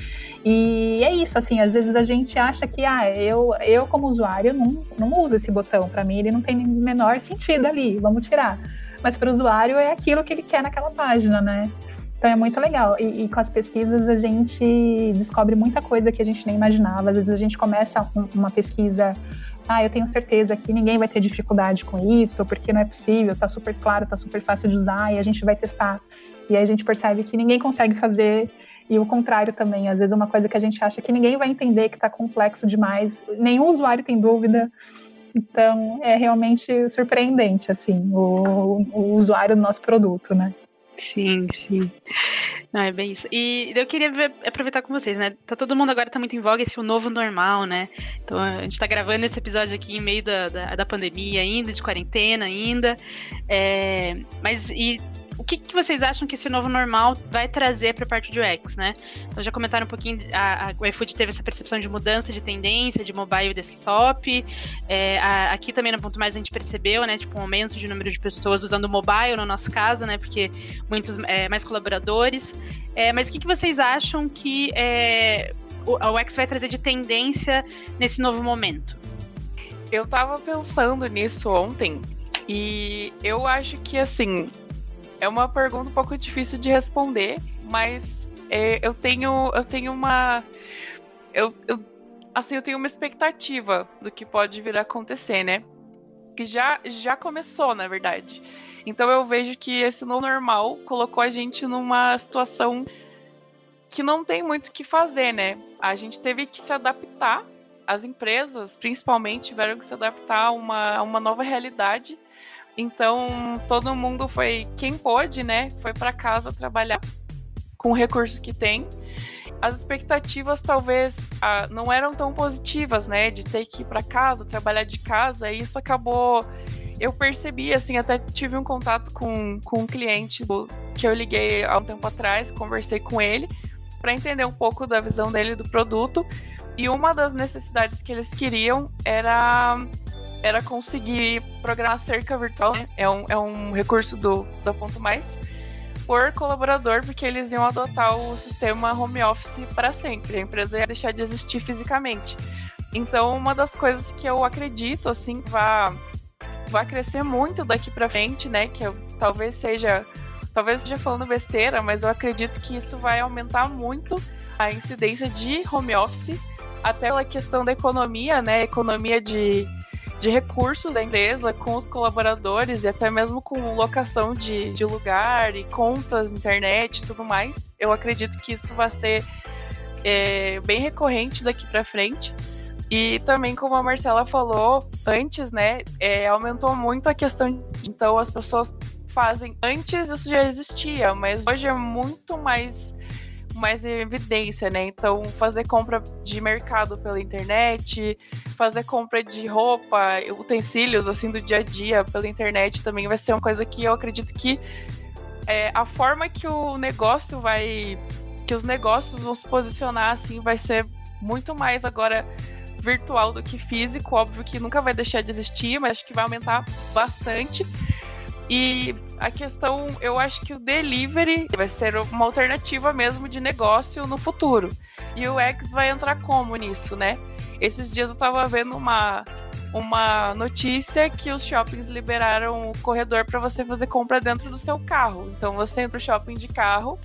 E é isso, assim, às vezes a gente acha que, ah, eu, eu como usuário, não, não uso esse botão. Para mim, ele não tem menor sentido ali, vamos tirar. Mas para o usuário, é aquilo que ele quer naquela página, né? Então é muito legal. E, e, com as pesquisas a gente descobre muita coisa que a gente nem imaginava. Às vezes a gente começa uma pesquisa, ah, eu tenho certeza que ninguém vai ter dificuldade com isso, porque não é possível, tá super claro, tá super fácil de usar, e a gente vai testar. E aí a gente percebe que ninguém consegue fazer. E o contrário também, às vezes é uma coisa que a gente acha que ninguém vai entender, que está complexo demais, nenhum usuário tem dúvida. Então, é realmente surpreendente, assim, o, o usuário do nosso produto, né? Sim, sim. Não, é bem isso. E eu queria ver, aproveitar com vocês, né? Tá todo mundo agora tá muito em voga esse o novo normal, né? Então a gente tá gravando esse episódio aqui em meio da, da, da pandemia ainda, de quarentena ainda. É, mas e o que, que vocês acham que esse novo normal vai trazer para a parte de UX, né? Então já comentaram um pouquinho, a, a, o iFood teve essa percepção de mudança de tendência, de mobile e desktop. É, a, aqui também no ponto mais a gente percebeu, né? Tipo, um aumento de número de pessoas usando o mobile no nosso caso, né? Porque muitos é, mais colaboradores. É, mas o que, que vocês acham que é, a UX vai trazer de tendência nesse novo momento? Eu tava pensando nisso ontem e eu acho que assim é uma pergunta um pouco difícil de responder, mas é, eu tenho eu tenho uma eu, eu, assim eu tenho uma expectativa do que pode vir a acontecer, né? Que já já começou, na verdade. Então eu vejo que esse novo normal colocou a gente numa situação que não tem muito o que fazer, né? A gente teve que se adaptar as empresas, principalmente, tiveram que se adaptar a uma, a uma nova realidade. Então, todo mundo foi, quem pôde, né, foi para casa trabalhar com o recurso que tem. As expectativas talvez ah, não eram tão positivas, né, de ter que ir para casa, trabalhar de casa, e isso acabou. Eu percebi, assim, até tive um contato com, com um cliente que eu liguei há um tempo atrás, conversei com ele, para entender um pouco da visão dele do produto. E uma das necessidades que eles queriam era era conseguir programar cerca virtual, né? é, um, é um recurso do, do Ponto Mais, por colaborador, porque eles iam adotar o sistema home office para sempre. A empresa ia deixar de existir fisicamente. Então, uma das coisas que eu acredito, assim, vai, vai crescer muito daqui para frente, né? Que eu, talvez seja. Talvez esteja falando besteira, mas eu acredito que isso vai aumentar muito a incidência de home office até pela questão da economia, né? Economia de, de recursos da empresa com os colaboradores e até mesmo com locação de, de lugar e contas, internet e tudo mais. Eu acredito que isso vai ser é, bem recorrente daqui para frente. E também, como a Marcela falou antes, né, é, aumentou muito a questão. De, então, as pessoas fazem. Antes isso já existia, mas hoje é muito mais mais em evidência, né? Então, fazer compra de mercado pela internet, fazer compra de roupa, utensílios, assim, do dia a dia pela internet também vai ser uma coisa que eu acredito que é, a forma que o negócio vai. que os negócios vão se posicionar, assim, vai ser muito mais agora virtual do que físico. Óbvio que nunca vai deixar de existir, mas acho que vai aumentar bastante. E a questão, eu acho que o delivery vai ser uma alternativa mesmo de negócio no futuro. E o X vai entrar como nisso, né? Esses dias eu tava vendo uma, uma notícia que os shoppings liberaram o corredor para você fazer compra dentro do seu carro. Então você entra no shopping de carro,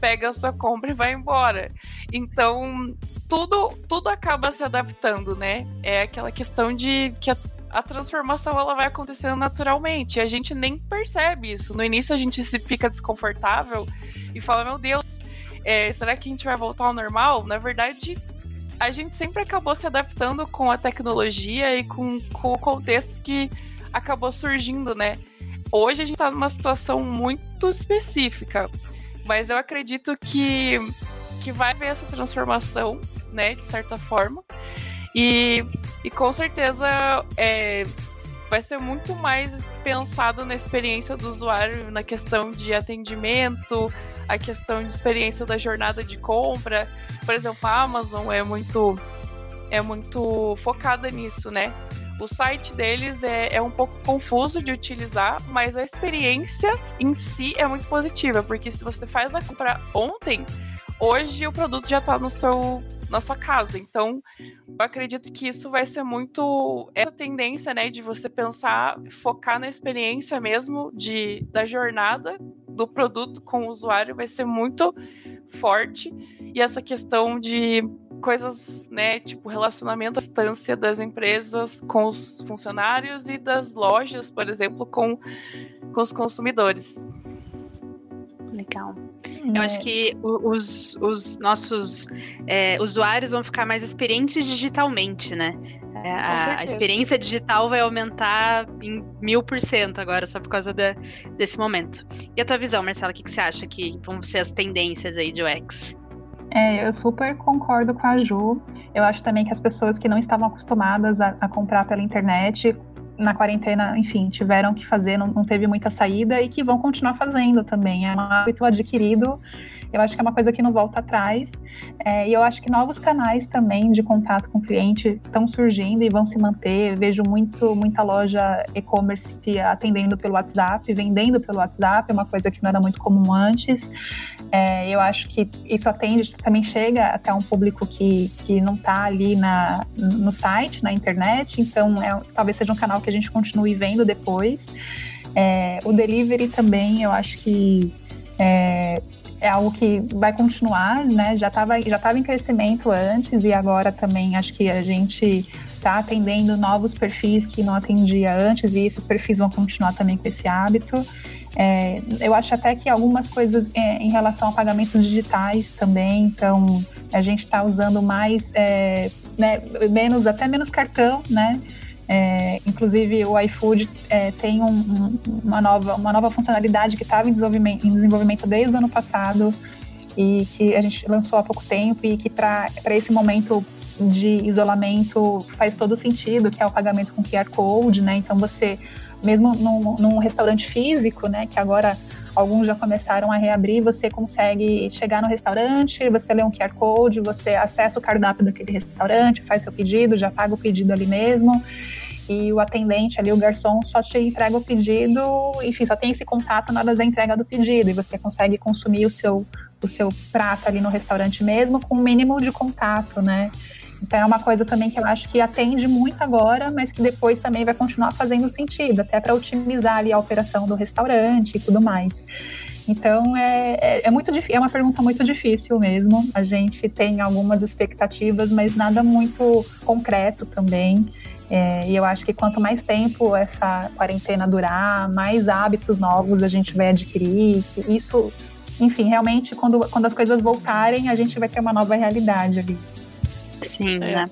pega a sua compra e vai embora. Então, tudo tudo acaba se adaptando, né? É aquela questão de que a a transformação ela vai acontecendo naturalmente. A gente nem percebe isso. No início a gente se fica desconfortável e fala, meu Deus, é, será que a gente vai voltar ao normal? Na verdade, a gente sempre acabou se adaptando com a tecnologia e com, com o contexto que acabou surgindo, né? Hoje a gente está numa situação muito específica, mas eu acredito que, que vai haver essa transformação, né, de certa forma. E, e com certeza é, vai ser muito mais pensado na experiência do usuário, na questão de atendimento, a questão de experiência da jornada de compra. Por exemplo, a Amazon é muito é muito focada nisso, né? O site deles é, é um pouco confuso de utilizar, mas a experiência em si é muito positiva, porque se você faz a compra ontem, hoje o produto já está no seu na sua casa. Então, eu acredito que isso vai ser muito essa tendência, né, de você pensar, focar na experiência mesmo de da jornada do produto com o usuário vai ser muito forte e essa questão de coisas, né, tipo relacionamento à distância das empresas com os funcionários e das lojas, por exemplo, com, com os consumidores. Legal. Eu acho é. que os, os nossos é, usuários vão ficar mais experientes digitalmente, né? É, a, a, experiência digital vai aumentar em mil por cento agora, só por causa da, desse momento. E a tua visão, Marcela, o que, que você acha que vão ser as tendências aí de UX? É, eu super concordo com a Ju. Eu acho também que as pessoas que não estavam acostumadas a, a comprar pela internet na quarentena, enfim, tiveram que fazer, não, não teve muita saída e que vão continuar fazendo também. É um hábito adquirido eu acho que é uma coisa que não volta atrás. É, e eu acho que novos canais também de contato com o cliente estão surgindo e vão se manter. vejo muito, muita loja e-commerce atendendo pelo WhatsApp, vendendo pelo WhatsApp, é uma coisa que não era muito comum antes. É, eu acho que isso atende, também chega até um público que, que não está ali na, no site, na internet, então é, talvez seja um canal que a gente continue vendo depois. É, o delivery também, eu acho que é, é algo que vai continuar, né? Já estava já tava em crescimento antes e agora também acho que a gente está atendendo novos perfis que não atendia antes e esses perfis vão continuar também com esse hábito. É, eu acho até que algumas coisas é, em relação a pagamentos digitais também, então a gente está usando mais, é, né, menos até menos cartão, né? É, inclusive, o iFood é, tem um, um, uma, nova, uma nova funcionalidade que estava em desenvolvimento, em desenvolvimento desde o ano passado e que a gente lançou há pouco tempo e que para esse momento de isolamento faz todo sentido, que é o pagamento com QR Code, né? Então você, mesmo num, num restaurante físico, né, que agora alguns já começaram a reabrir, você consegue chegar no restaurante, você lê um QR Code, você acessa o cardápio daquele restaurante, faz seu pedido, já paga o pedido ali mesmo. E o atendente ali, o garçom, só te entrega o pedido, enfim, só tem esse contato na hora da entrega do pedido. E você consegue consumir o seu, o seu prato ali no restaurante mesmo, com o mínimo de contato, né? Então é uma coisa também que eu acho que atende muito agora, mas que depois também vai continuar fazendo sentido, até para otimizar ali a operação do restaurante e tudo mais. Então é, é, é, muito é uma pergunta muito difícil mesmo. A gente tem algumas expectativas, mas nada muito concreto também. É, e eu acho que quanto mais tempo essa quarentena durar, mais hábitos novos a gente vai adquirir. Isso, enfim, realmente quando, quando as coisas voltarem, a gente vai ter uma nova realidade ali. Sim, é. né?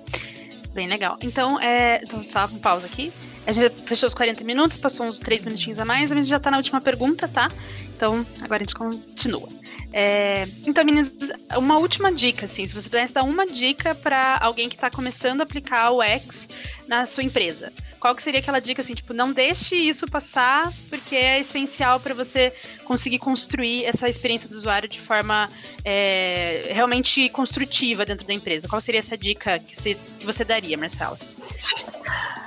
Bem legal. Então, é, então, só uma pausa aqui. A gente fechou os 40 minutos, passou uns 3 minutinhos a mais, mas já tá na última pergunta, tá? Então, agora a gente continua. É, então, meninas, uma última dica, assim, se você pudesse dar uma dica para alguém que está começando a aplicar o X na sua empresa, qual que seria aquela dica assim, tipo, não deixe isso passar, porque é essencial para você conseguir construir essa experiência do usuário de forma é, realmente construtiva dentro da empresa. Qual seria essa dica que você, que você daria, Marcela?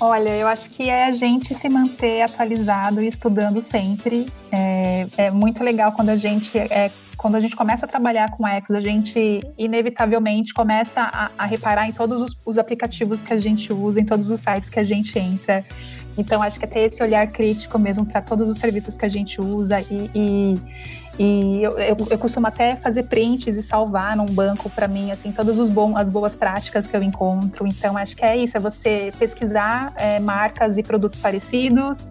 Olha, eu acho que é a gente se manter atualizado e estudando sempre. É, é muito legal quando a gente é, quando a gente começa a trabalhar com X, a gente inevitavelmente começa a, a reparar em todos os, os, aplicativos que a gente usa, em todos os sites que a gente entra. Então, acho que é ter esse olhar crítico mesmo para todos os serviços que a gente usa e, e e eu, eu, eu, costumo até fazer prints e salvar num banco para mim, assim, todas os bom, as boas práticas que eu encontro. Então, acho que é isso, é você pesquisar é, marcas e produtos parecidos,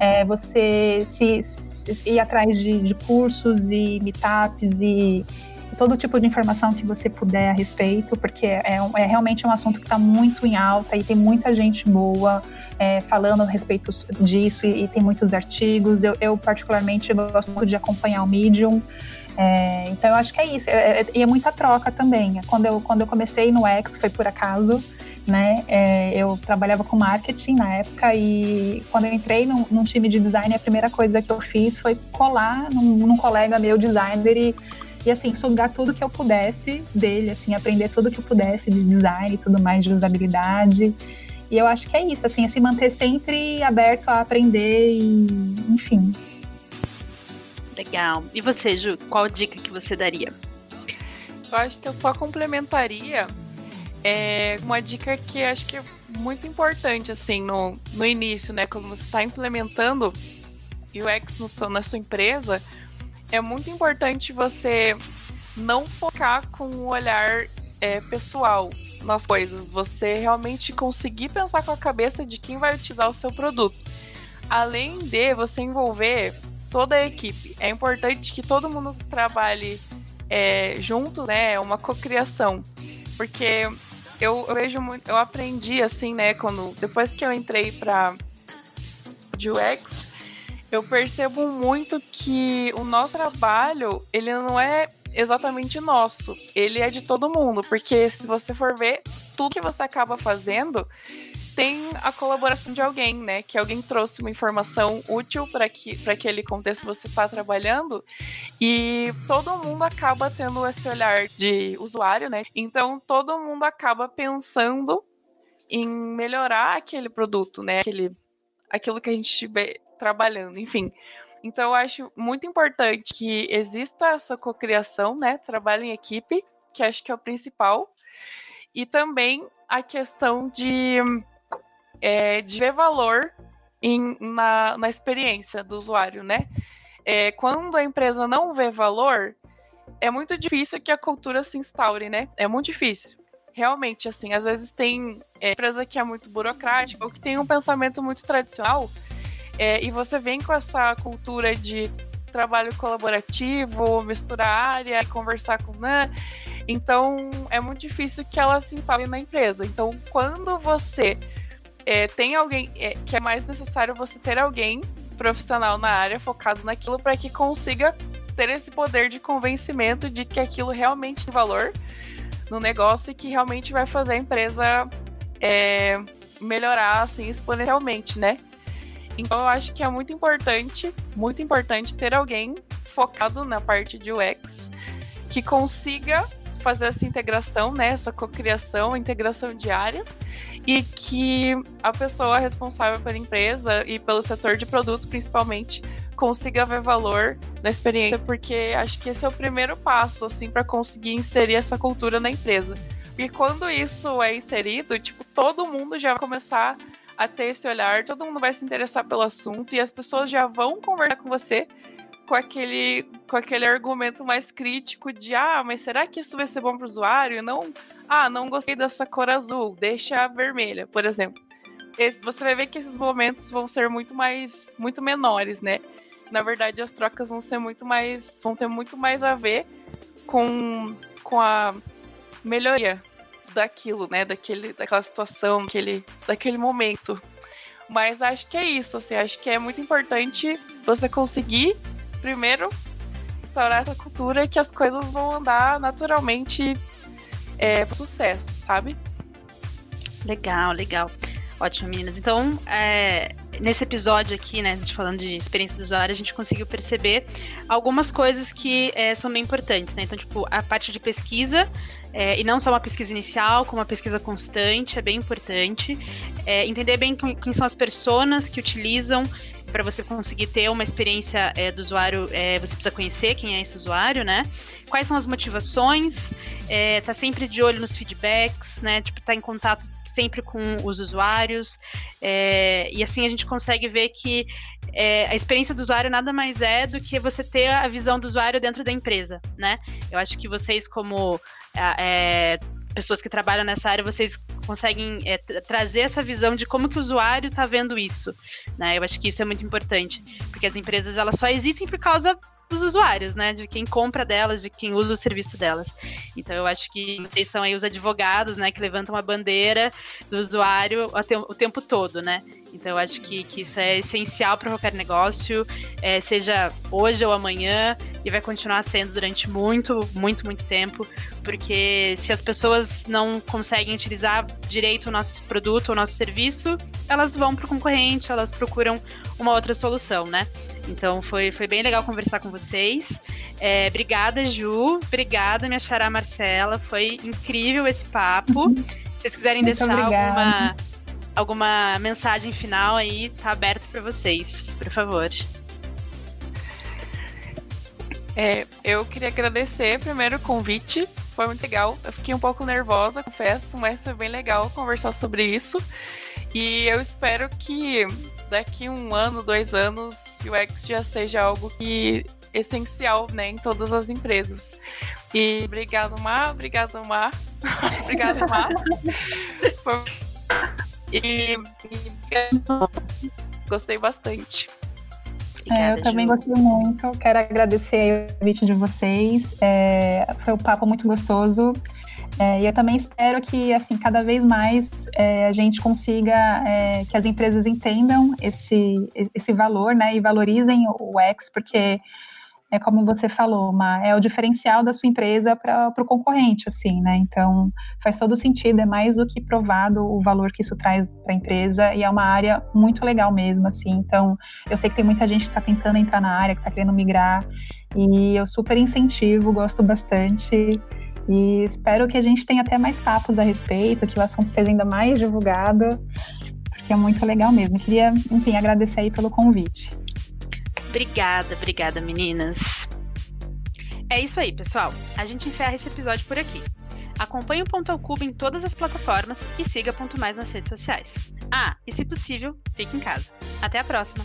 é você se, se ir atrás de, de cursos e meetups e todo tipo de informação que você puder a respeito, porque é, é realmente um assunto que está muito em alta e tem muita gente boa é, falando a respeito disso e, e tem muitos artigos. Eu, eu, particularmente, gosto muito de acompanhar o Medium. É, então, eu acho que é isso. É, é, e é, muita troca também. Quando eu, quando eu comecei no X, foi por acaso. Né? É, eu trabalhava com marketing na época e quando eu entrei num, num, time de design, a primeira coisa que eu fiz foi colar num, num colega meu designer e e assim, sugar tudo que eu pudesse dele, assim, aprender tudo que eu pudesse de design e tudo mais, de usabilidade. E eu acho que é isso, assim, é se manter sempre aberto a aprender e, enfim. Legal. E você, Ju, qual dica que você daria? Eu acho que eu só complementaria é, uma dica que acho que é muito importante, assim, no, no início, né? Quando você está implementando UX no, na sua empresa, é muito importante você não focar com o olhar é, pessoal nas coisas. Você realmente conseguir pensar com a cabeça de quem vai utilizar o seu produto. Além de você envolver toda a equipe. É importante que todo mundo trabalhe é, junto, né? É uma cocriação. Porque eu, eu, vejo muito. Eu aprendi assim, né? Quando. Depois que eu entrei para UX, eu percebo muito que o nosso trabalho, ele não é exatamente nosso, ele é de todo mundo, porque se você for ver, tudo que você acaba fazendo tem a colaboração de alguém, né? Que alguém trouxe uma informação útil para que, aquele contexto você está trabalhando e todo mundo acaba tendo esse olhar de usuário, né? Então todo mundo acaba pensando em melhorar aquele produto, né? Aquele, aquilo que a gente estiver trabalhando, enfim. Então eu acho muito importante que exista essa cocriação, né? Trabalho em equipe, que acho que é o principal. E também a questão de, é, de ver valor em, na, na experiência do usuário, né? É, quando a empresa não vê valor, é muito difícil que a cultura se instaure, né? É muito difícil. Realmente, assim, às vezes tem é, empresa que é muito burocrática ou que tem um pensamento muito tradicional é, e você vem com essa cultura de trabalho colaborativo, misturar área, conversar com né? Então é muito difícil que ela se instale na empresa. Então, quando você é, tem alguém é, que é mais necessário você ter alguém profissional na área focado naquilo para que consiga ter esse poder de convencimento de que aquilo realmente tem valor no negócio e que realmente vai fazer a empresa é, melhorar assim exponencialmente, né? Então eu acho que é muito importante, muito importante ter alguém focado na parte de UX que consiga fazer essa integração, né, essa cocriação, integração de áreas e que a pessoa responsável pela empresa e pelo setor de produto, principalmente, consiga ver valor na experiência, porque acho que esse é o primeiro passo assim para conseguir inserir essa cultura na empresa. E quando isso é inserido, tipo, todo mundo já vai começar a ter esse olhar, todo mundo vai se interessar pelo assunto e as pessoas já vão conversar com você com aquele, com aquele argumento mais crítico de ah, mas será que isso vai ser bom para o usuário? Não, ah, não gostei dessa cor azul, deixa a vermelha, por exemplo. Esse, você vai ver que esses momentos vão ser muito mais, muito menores, né? Na verdade, as trocas vão ser muito mais, vão ter muito mais a ver com, com a melhoria daquilo, né? Daquele, daquela situação, daquele, daquele momento. Mas acho que é isso, assim, acho que é muito importante você conseguir, primeiro, instaurar essa cultura que as coisas vão andar naturalmente é, sucesso, sabe? Legal, legal. Ótimo, meninas. Então, é, nesse episódio aqui, né, a gente falando de experiência do usuário, a gente conseguiu perceber algumas coisas que é, são bem importantes, né? Então, tipo, a parte de pesquisa, é, e não só uma pesquisa inicial, como uma pesquisa constante, é bem importante. É, entender bem quem são as pessoas que utilizam para você conseguir ter uma experiência é, do usuário, é, você precisa conhecer quem é esse usuário, né? Quais são as motivações? É, tá sempre de olho nos feedbacks, né? Tipo, tá em contato sempre com os usuários. É, e assim a gente consegue ver que é, a experiência do usuário nada mais é do que você ter a visão do usuário dentro da empresa, né? Eu acho que vocês, como é, pessoas que trabalham nessa área, vocês conseguem é, trazer essa visão de como que o usuário está vendo isso, né? Eu acho que isso é muito importante, porque as empresas elas só existem por causa dos usuários, né? De quem compra delas, de quem usa o serviço delas. Então eu acho que vocês são aí os advogados, né? Que levantam a bandeira do usuário o tempo todo, né? Então eu acho que, que isso é essencial para qualquer negócio, é, seja hoje ou amanhã, e vai continuar sendo durante muito, muito, muito tempo, porque se as pessoas não conseguem utilizar direito o nosso produto o nosso serviço, elas vão para o concorrente, elas procuram uma outra solução, né? Então foi, foi bem legal conversar com vocês. É, obrigada, Ju. Obrigada, minha xará Marcela. Foi incrível esse papo. Se vocês quiserem Muito deixar alguma alguma mensagem final aí, tá aberto para vocês, por favor. É, eu queria agradecer primeiro o convite, foi muito legal. Eu fiquei um pouco nervosa, confesso, mas foi bem legal conversar sobre isso. E eu espero que daqui um ano, dois anos, o UX já seja algo que essencial, né, em todas as empresas. E obrigado, Mar, obrigado, Mar, obrigado, Mar. Foi e, e gostei bastante. é, eu também gostei muito. Quero agradecer o convite de vocês. É, foi um papo muito gostoso. É, e eu também espero que, assim, cada vez mais é, a gente consiga é, que as empresas entendam esse, esse valor, né, e valorizem o X, porque é como você falou, Ma, é o diferencial da sua empresa para o concorrente, assim, né? Então faz todo sentido, é mais do que provado o valor que isso traz para a empresa e é uma área muito legal mesmo, assim. Então eu sei que tem muita gente que está tentando entrar na área, que está querendo migrar e eu super incentivo, gosto bastante. E espero que a gente tenha até mais papos a respeito, que o assunto seja ainda mais divulgado, porque é muito legal mesmo. Queria, enfim, agradecer aí pelo convite. Obrigada, obrigada, meninas. É isso aí, pessoal. A gente encerra esse episódio por aqui. Acompanhe o Ponto ao Cubo em todas as plataformas e siga Ponto Mais nas redes sociais. Ah, e se possível, fique em casa. Até a próxima!